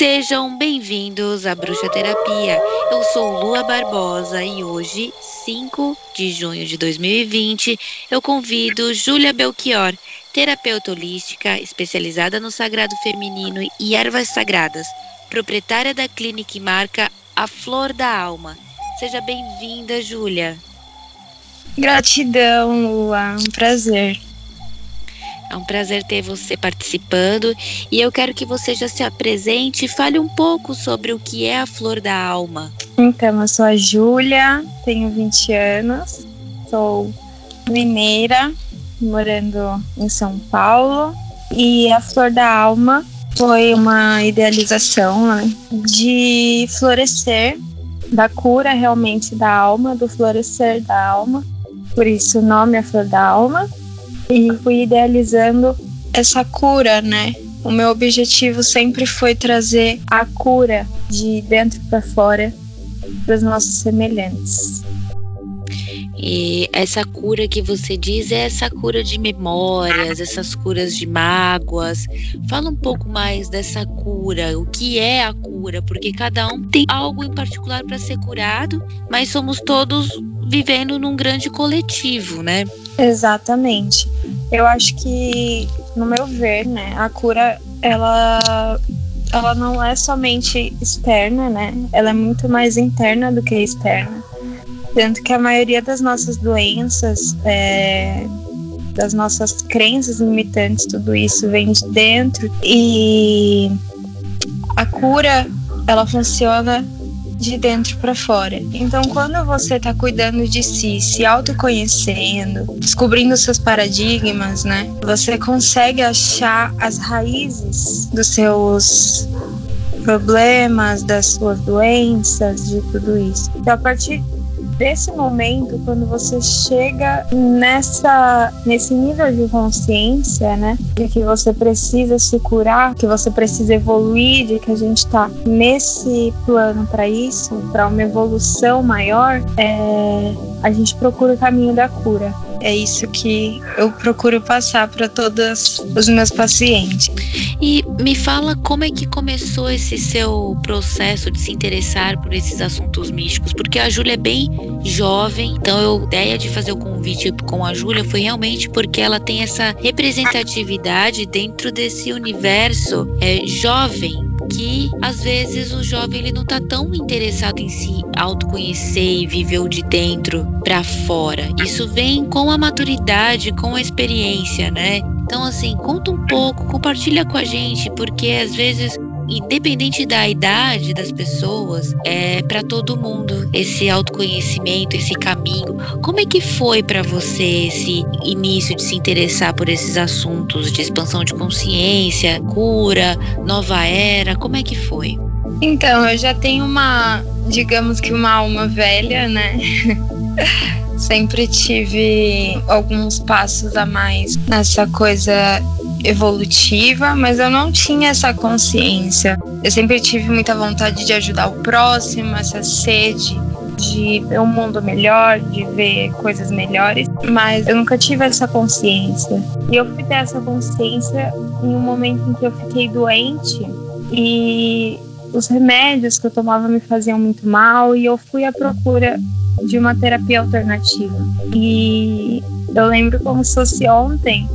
Sejam bem-vindos à Bruxa Terapia. Eu sou Lua Barbosa e hoje, 5 de junho de 2020, eu convido Júlia Belchior, terapeuta holística especializada no sagrado feminino e ervas sagradas, proprietária da clínica e marca A Flor da Alma. Seja bem-vinda, Júlia. Gratidão, Lua. Um prazer. É um prazer ter você participando e eu quero que você já se apresente e fale um pouco sobre o que é a Flor da Alma. Então, eu sou a Júlia, tenho 20 anos, sou mineira, morando em São Paulo. E a Flor da Alma foi uma idealização né, de florescer, da cura realmente da alma, do florescer da alma. Por isso o nome é Flor da Alma e fui idealizando essa cura, né? O meu objetivo sempre foi trazer a cura de dentro para fora para os nossos semelhantes. E essa cura que você diz é essa cura de memórias, essas curas de mágoas. Fala um pouco mais dessa cura, o que é a cura, porque cada um tem algo em particular para ser curado, mas somos todos vivendo num grande coletivo, né? Exatamente. Eu acho que, no meu ver, né, a cura ela ela não é somente externa, né? Ela é muito mais interna do que externa. Tanto que a maioria das nossas doenças, é, das nossas crenças limitantes, tudo isso vem de dentro. E a cura, ela funciona de dentro para fora. Então, quando você está cuidando de si, se autoconhecendo, descobrindo seus paradigmas, né? Você consegue achar as raízes dos seus problemas, das suas doenças, de tudo isso. Então, a partir desse momento, quando você chega nessa, nesse nível de consciência, né, de que você precisa se curar, que você precisa evoluir, de que a gente está nesse plano para isso, para uma evolução maior, é, a gente procura o caminho da cura. É isso que eu procuro passar para todos os meus pacientes. E me fala como é que começou esse seu processo de se interessar por esses assuntos místicos, porque a Júlia é bem jovem, então a ideia de fazer o convite com a Júlia foi realmente porque ela tem essa representatividade dentro desse universo é, jovem que às vezes o jovem ele não tá tão interessado em se autoconhecer e viver o de dentro para fora. Isso vem com a maturidade, com a experiência, né? Então assim, conta um pouco, compartilha com a gente, porque às vezes independente da idade das pessoas, é para todo mundo esse autoconhecimento, esse caminho. Como é que foi para você esse início de se interessar por esses assuntos de expansão de consciência, cura, nova era? Como é que foi? Então, eu já tenho uma, digamos que uma alma velha, né? Sempre tive alguns passos a mais nessa coisa evolutiva, mas eu não tinha essa consciência. Eu sempre tive muita vontade de ajudar o próximo, essa sede de ver um mundo melhor, de ver coisas melhores, mas eu nunca tive essa consciência. E eu fui ter essa consciência em um momento em que eu fiquei doente e os remédios que eu tomava me faziam muito mal e eu fui à procura de uma terapia alternativa. E eu lembro como se fosse ontem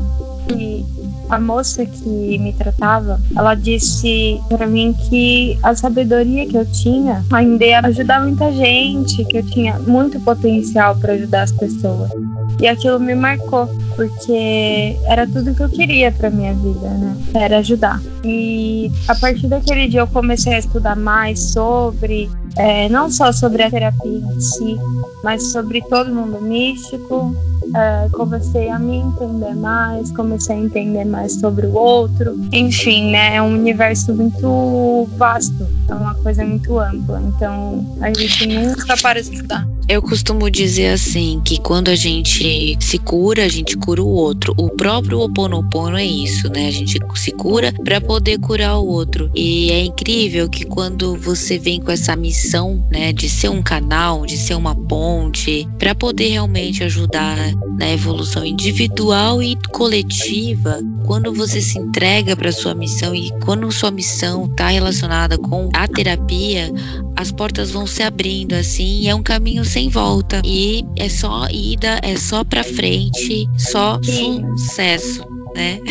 que a moça que me tratava, ela disse para mim que a sabedoria que eu tinha ainda ia ajudar muita gente, que eu tinha muito potencial para ajudar as pessoas. E aquilo me marcou, porque era tudo que eu queria para minha vida, né? Era ajudar. E a partir daquele dia eu comecei a estudar mais sobre, é, não só sobre a terapia em si, mas sobre todo mundo místico, é, comecei a me entender mais, comecei a entender mais sobre o outro. Enfim, né? É um universo muito vasto, é uma coisa muito ampla. Então a gente nunca para de estudar. Eu costumo dizer assim que quando a gente se cura, a gente cura o outro. O próprio Oponopono é isso, né? A gente se cura para poder curar o outro. E é incrível que quando você vem com essa missão, né, de ser um canal, de ser uma ponte, para poder realmente ajudar na evolução individual e coletiva, quando você se entrega para sua missão e quando sua missão está relacionada com a terapia, as portas vão se abrindo assim, e é um caminho sem volta. E é só ida, é só para frente, só sucesso né?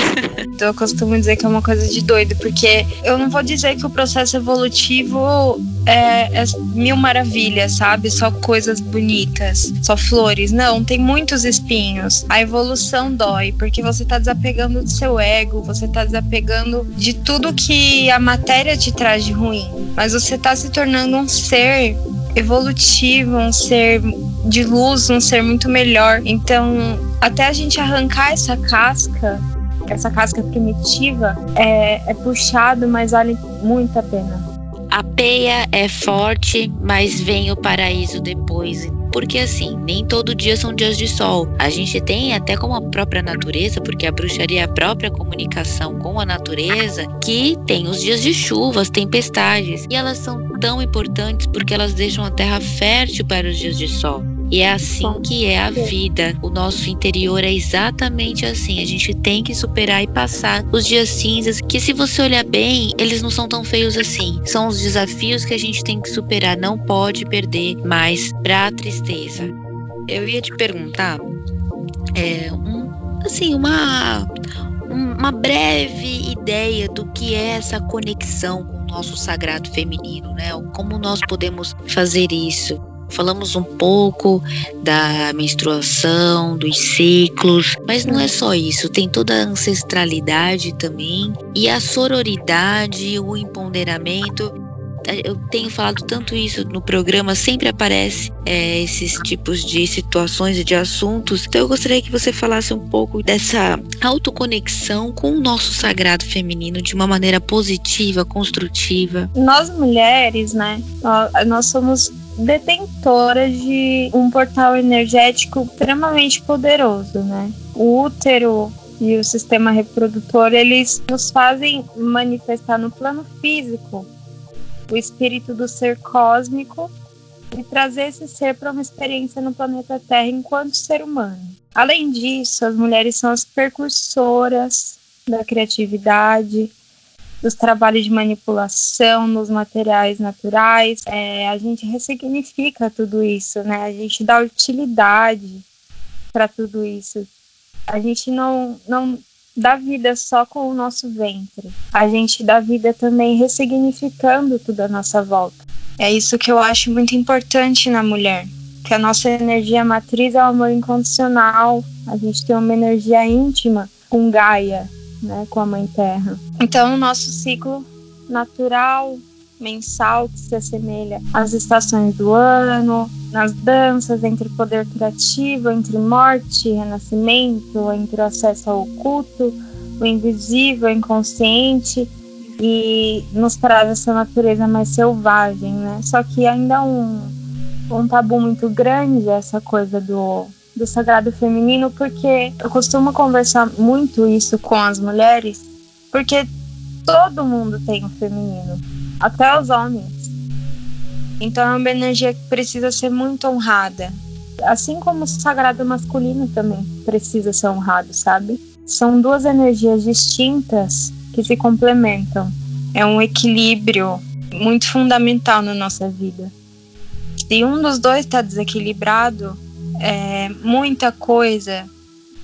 Então, eu costumo dizer que é uma coisa de doido, porque eu não vou dizer que o processo evolutivo é, é, mil maravilhas, sabe? Só coisas bonitas, só flores. Não, tem muitos espinhos. A evolução dói, porque você tá desapegando do seu ego, você tá desapegando de tudo que a matéria te traz de ruim. Mas você tá se tornando um ser evolutivo, um ser de luz, um ser muito melhor. Então, até a gente arrancar essa casca, essa casca primitiva, é, é puxado, mas vale muito a pena. A peia é forte, mas vem o paraíso depois. Porque assim, nem todo dia são dias de sol. A gente tem até como a própria natureza, porque a bruxaria é a própria comunicação com a natureza, que tem os dias de chuvas, tempestades. E elas são tão importantes porque elas deixam a terra fértil para os dias de sol. E é assim que é a vida. O nosso interior é exatamente assim. A gente tem que superar e passar os dias cinzas, que se você olhar bem, eles não são tão feios assim. São os desafios que a gente tem que superar. Não pode perder mais para a tristeza. Eu ia te perguntar, é, um, assim, uma uma breve ideia do que é essa conexão com o nosso sagrado feminino, né? Como nós podemos fazer isso? Falamos um pouco da menstruação, dos ciclos, mas não é só isso, tem toda a ancestralidade também e a sororidade, o empoderamento eu tenho falado tanto isso no programa, sempre aparece é, esses tipos de situações e de assuntos. Então eu gostaria que você falasse um pouco dessa autoconexão com o nosso sagrado feminino de uma maneira positiva, construtiva. Nós mulheres, né? Nós somos detentora de um portal energético extremamente poderoso, né? O útero e o sistema reprodutor, eles nos fazem manifestar no plano físico o espírito do ser cósmico e trazer esse ser para uma experiência no planeta Terra enquanto ser humano. Além disso, as mulheres são as precursoras da criatividade, dos trabalhos de manipulação nos materiais naturais. É, a gente ressignifica tudo isso, né? A gente dá utilidade para tudo isso. A gente não, não dá vida só com o nosso ventre. A gente dá vida também ressignificando tudo à nossa volta. É isso que eu acho muito importante na mulher. Que a nossa energia matriz é o amor incondicional. A gente tem uma energia íntima com Gaia, né, com a Mãe Terra. Então, o nosso ciclo natural, mensal, que se assemelha às estações do ano, nas danças entre poder criativo, entre morte e renascimento, entre o acesso ao oculto, o invisível, o inconsciente, e nos traz essa natureza mais selvagem, né? Só que ainda um, um tabu muito grande essa coisa do do sagrado feminino, porque eu costumo conversar muito isso com as mulheres, porque todo mundo tem um feminino, até os homens. Então é uma energia que precisa ser muito honrada. Assim como o sagrado masculino também precisa ser honrado, sabe? São duas energias distintas que se complementam. É um equilíbrio muito fundamental na nossa vida. Se um dos dois está desequilibrado, é, muita coisa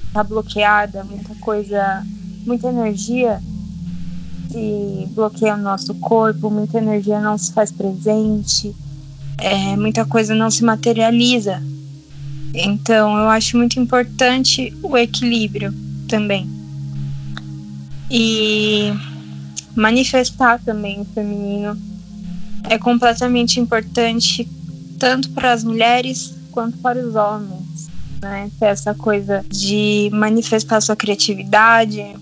está bloqueada, muita coisa, muita energia se bloqueia o nosso corpo, muita energia não se faz presente, é, muita coisa não se materializa. Então, eu acho muito importante o equilíbrio também. E manifestar também o feminino é completamente importante tanto para as mulheres quanto para os homens, né? Ter essa coisa de manifestar sua criatividade,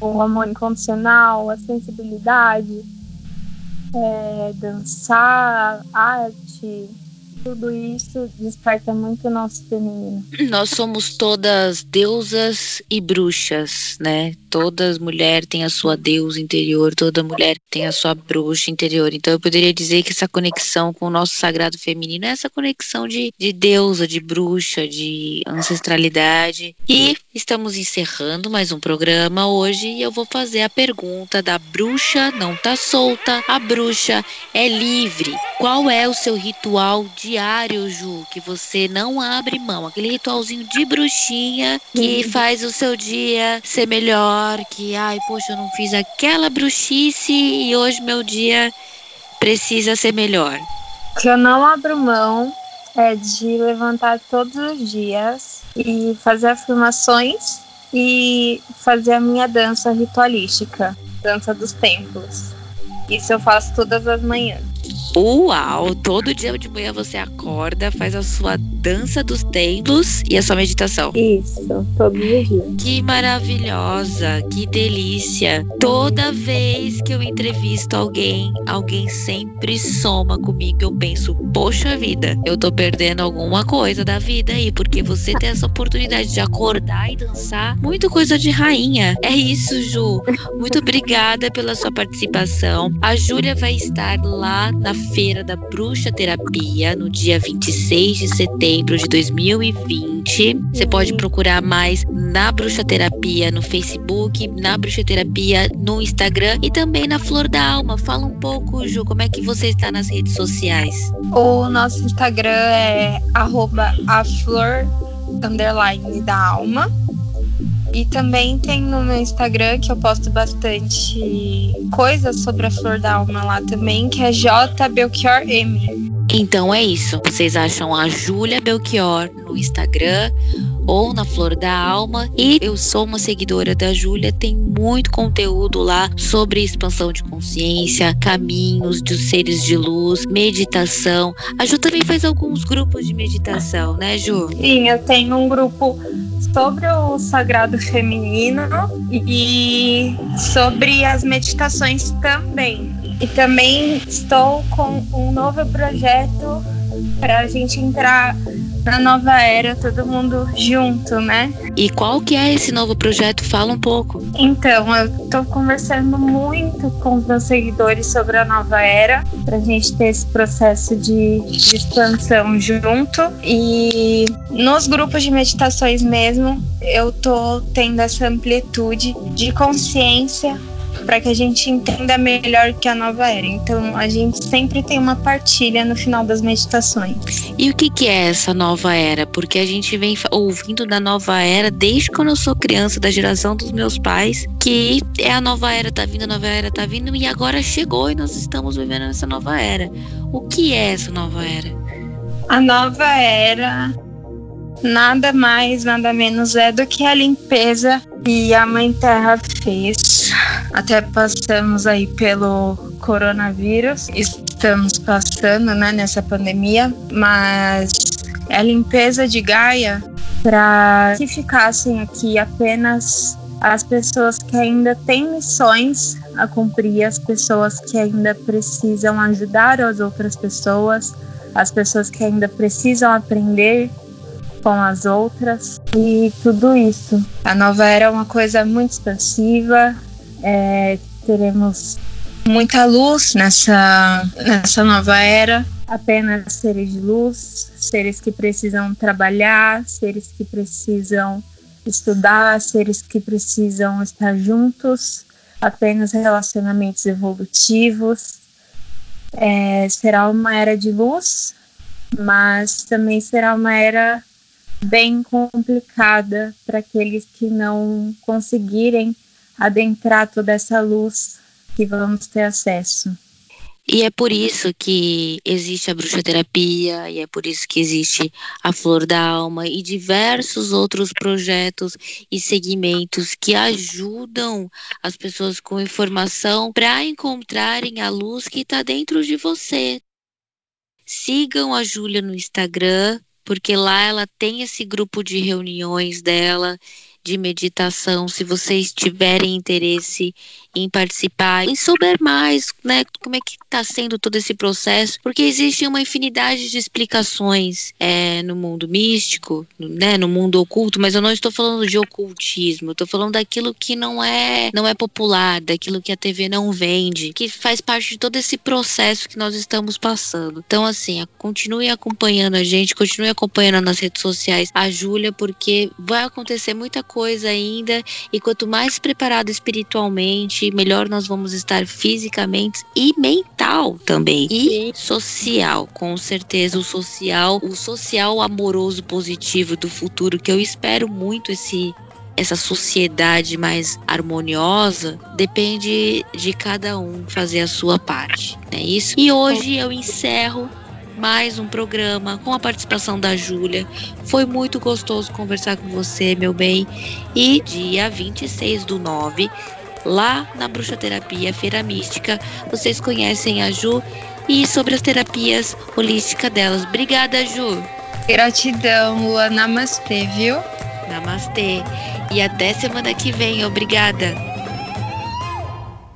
o amor incondicional, a sensibilidade, é, dançar, arte, tudo isso desperta muito o nosso feminino. Nós somos todas deusas e bruxas, né? Todas mulher tem a sua deusa interior, toda mulher tem a sua bruxa interior. Então eu poderia dizer que essa conexão com o nosso sagrado feminino é essa conexão de, de deusa, de bruxa, de ancestralidade. E estamos encerrando mais um programa hoje e eu vou fazer a pergunta da bruxa não tá solta, a bruxa é livre. Qual é o seu ritual diário, Ju, que você não abre mão? Aquele ritualzinho de bruxinha que faz o seu dia ser melhor, que ai, poxa, eu não fiz aquela bruxice e hoje meu dia precisa ser melhor. Que eu não abro mão é de levantar todos os dias e fazer afirmações e fazer a minha dança ritualística, dança dos templos. Isso eu faço todas as manhãs. Uau! Todo dia de manhã você acorda, faz a sua dança dos templos e a sua meditação. Isso, todos os dias. Que maravilhosa, que delícia. Toda vez que eu entrevisto alguém, alguém sempre soma comigo. Eu penso, poxa vida, eu tô perdendo alguma coisa da vida aí, porque você tem essa oportunidade de acordar e dançar. Muito coisa de rainha. É isso, Ju. Muito obrigada pela sua participação. A Júlia vai estar lá na Feira da Bruxa Terapia no dia 26 de setembro de 2020. Você pode procurar mais na Bruxa Terapia no Facebook, na Bruxa Terapia no Instagram e também na Flor da Alma. Fala um pouco, Ju, como é que você está nas redes sociais? O nosso Instagram é arroba a flor underline da alma. E também tem no meu Instagram que eu posto bastante coisas sobre a flor da alma lá também, que é J M. Então é isso. Vocês acham a Júlia Belchior no Instagram ou na Flor da Alma. E eu sou uma seguidora da Júlia, tem muito conteúdo lá sobre expansão de consciência, caminhos dos seres de luz, meditação. A Ju também faz alguns grupos de meditação, né, Ju? Sim, eu tenho um grupo sobre o sagrado feminino e sobre as meditações também. E também estou com um novo projeto para a gente entrar na nova era, todo mundo junto, né? E qual que é esse novo projeto? Fala um pouco. Então, eu tô conversando muito com os meus seguidores sobre a nova era, pra gente ter esse processo de, de expansão junto. E nos grupos de meditações mesmo, eu tô tendo essa amplitude de consciência para que a gente entenda melhor que a nova era. Então, a gente sempre tem uma partilha no final das meditações. E o que, que é essa nova era? Porque a gente vem ouvindo da nova era desde quando eu sou criança, da geração dos meus pais, que é a nova era tá vindo, a nova era tá vindo, e agora chegou e nós estamos vivendo essa nova era. O que é essa nova era? A nova era nada mais, nada menos é do que a limpeza que a Mãe Terra fez. Até passamos aí pelo coronavírus, estamos passando né, nessa pandemia, mas a limpeza de Gaia para que ficassem aqui apenas as pessoas que ainda têm missões a cumprir, as pessoas que ainda precisam ajudar as outras pessoas, as pessoas que ainda precisam aprender com as outras e tudo isso. A nova era é uma coisa muito expansiva, é, teremos muita luz nessa, nessa nova era. Apenas seres de luz, seres que precisam trabalhar, seres que precisam estudar, seres que precisam estar juntos, apenas relacionamentos evolutivos. É, será uma era de luz, mas também será uma era bem complicada para aqueles que não conseguirem adentrar toda essa luz que vamos ter acesso. E é por isso que existe a bruxoterapia, e é por isso que existe a Flor da Alma e diversos outros projetos e segmentos que ajudam as pessoas com informação para encontrarem a luz que está dentro de você. Sigam a Júlia no Instagram, porque lá ela tem esse grupo de reuniões dela de meditação, se vocês tiverem interesse em participar, em souber mais, né, como é que está sendo todo esse processo, porque existe uma infinidade de explicações é, no mundo místico, né, no mundo oculto, mas eu não estou falando de ocultismo, estou falando daquilo que não é, não é popular, daquilo que a TV não vende, que faz parte de todo esse processo que nós estamos passando. Então, assim, continue acompanhando a gente, continue acompanhando nas redes sociais a Júlia, porque vai acontecer muita coisa ainda, e quanto mais preparado espiritualmente, melhor nós vamos estar fisicamente e mental também. E social, com certeza o social, o social amoroso positivo do futuro que eu espero muito esse essa sociedade mais harmoniosa depende de cada um fazer a sua parte, é isso? E hoje eu encerro mais um programa com a participação da Júlia. Foi muito gostoso conversar com você, meu bem. E dia 26 do 9 lá na Bruxa Terapia Feira Mística. Vocês conhecem a Ju e sobre as terapias holísticas delas. Obrigada, Ju. Gratidão, Lua. Namastê, viu? Namastê. E até semana que vem. Obrigada.